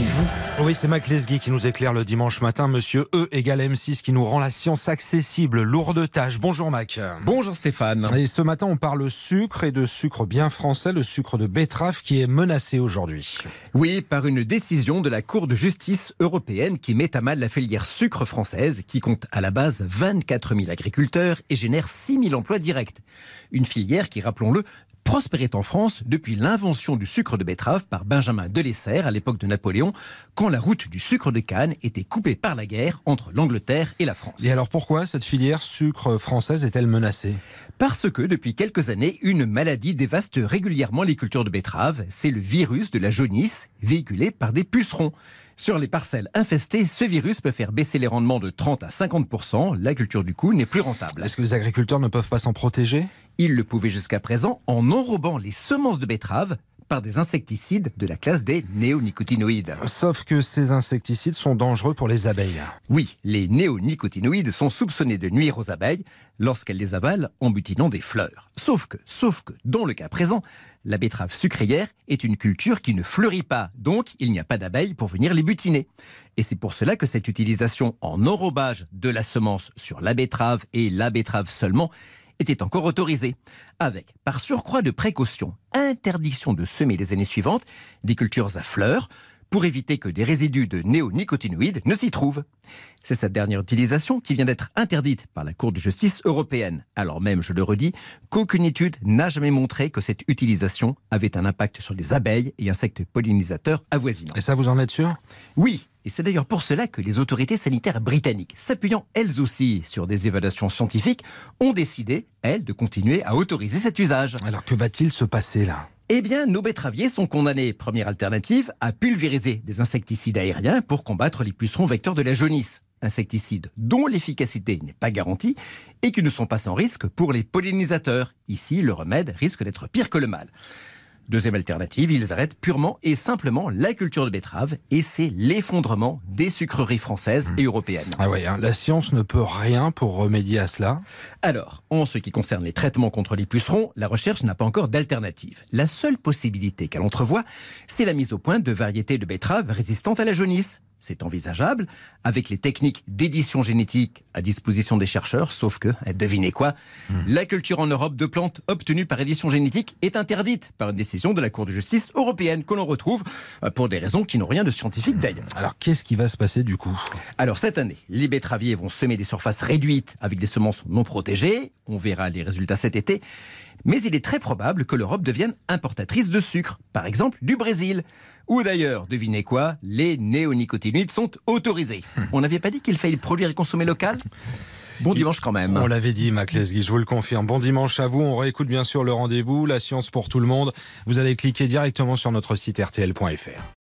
et vous. Oui, c'est Mac Lesguy qui nous éclaire le dimanche matin. Monsieur E égale M6 qui nous rend la science accessible. Lourde tâche. Bonjour Mac. Bonjour Stéphane. Et ce matin, on parle sucre et de sucre bien français, le sucre de betterave qui est menacé aujourd'hui. Oui, par une décision de la Cour de justice européenne qui met à mal la filière sucre française, qui compte à la base 24 000 agriculteurs et génère 6 000 emplois directs. Une filière qui, rappelons-le, prospérait en France depuis l'invention du sucre de betterave par Benjamin Delessert à l'époque de Napoléon, quand la route du sucre de canne était coupée par la guerre entre l'Angleterre et la France. Et alors pourquoi cette filière sucre française est-elle menacée? Parce que depuis quelques années, une maladie dévaste régulièrement les cultures de betterave. C'est le virus de la jaunisse, véhiculé par des pucerons. Sur les parcelles infestées, ce virus peut faire baisser les rendements de 30 à 50% La culture du coup n'est plus rentable. Est-ce que les agriculteurs ne peuvent pas s'en protéger? Ils le pouvaient jusqu'à présent en enrobant les semences de betterave par des insecticides de la classe des néonicotinoïdes. Sauf que ces insecticides sont dangereux pour les abeilles. Oui, les néonicotinoïdes sont soupçonnés de nuire aux abeilles lorsqu'elles les avalent en butinant des fleurs. Sauf que, sauf que, dans le cas présent, la betterave sucrière est une culture qui ne fleurit pas, donc il n'y a pas d'abeilles pour venir les butiner. Et c'est pour cela que cette utilisation en enrobage de la semence sur la betterave et la betterave seulement était encore autorisée, avec, par surcroît de précaution, interdiction de semer les années suivantes des cultures à fleurs, pour éviter que des résidus de néonicotinoïdes ne s'y trouvent. C'est cette dernière utilisation qui vient d'être interdite par la Cour de justice européenne, alors même, je le redis, qu'aucune étude n'a jamais montré que cette utilisation avait un impact sur les abeilles et insectes pollinisateurs avoisinants. Et ça, vous en êtes sûr? Oui, et c'est d'ailleurs pour cela que les autorités sanitaires britanniques, s'appuyant elles aussi sur des évaluations scientifiques, ont décidé, elles, de continuer à autoriser cet usage. Alors que va-t-il se passer là? Eh bien, nos betteraviers sont condamnés, première alternative, à pulvériser des insecticides aériens pour combattre les pucerons vecteurs de la jaunisse. Insecticides dont l'efficacité n'est pas garantie et qui ne sont pas sans risque pour les pollinisateurs. Ici, le remède risque d'être pire que le mal. Deuxième alternative, ils arrêtent purement et simplement la culture de betterave et c'est l'effondrement des sucreries françaises et européennes. Ah ouais, hein, la science ne peut rien pour remédier à cela. Alors, en ce qui concerne les traitements contre les pucerons, la recherche n'a pas encore d'alternative. La seule possibilité qu'elle entrevoit, c'est la mise au point de variétés de betteraves résistantes à la jaunisse c'est envisageable, avec les techniques d'édition génétique à disposition des chercheurs, sauf que, eh, devinez quoi, hmm. la culture en Europe de plantes obtenues par édition génétique est interdite par une décision de la Cour de justice européenne que l'on retrouve euh, pour des raisons qui n'ont rien de scientifique d'ailleurs. Alors qu'est-ce qui va se passer du coup? Alors cette année, les betteraviers vont semer des surfaces réduites avec des semences non protégées, on verra les résultats cet été, mais il est très probable que l'Europe devienne importatrice de sucre, par exemple du Brésil. Ou d'ailleurs, devinez quoi, les néonicotinoïdes sont autorisés. On n'avait pas dit qu'il fallait produire et consommer local? Bon dimanche quand même. On l'avait dit, Mac Lesguy, je vous le confirme. Bon dimanche à vous. On réécoute bien sûr le rendez-vous, la science pour tout le monde. Vous allez cliquer directement sur notre site rtl.fr.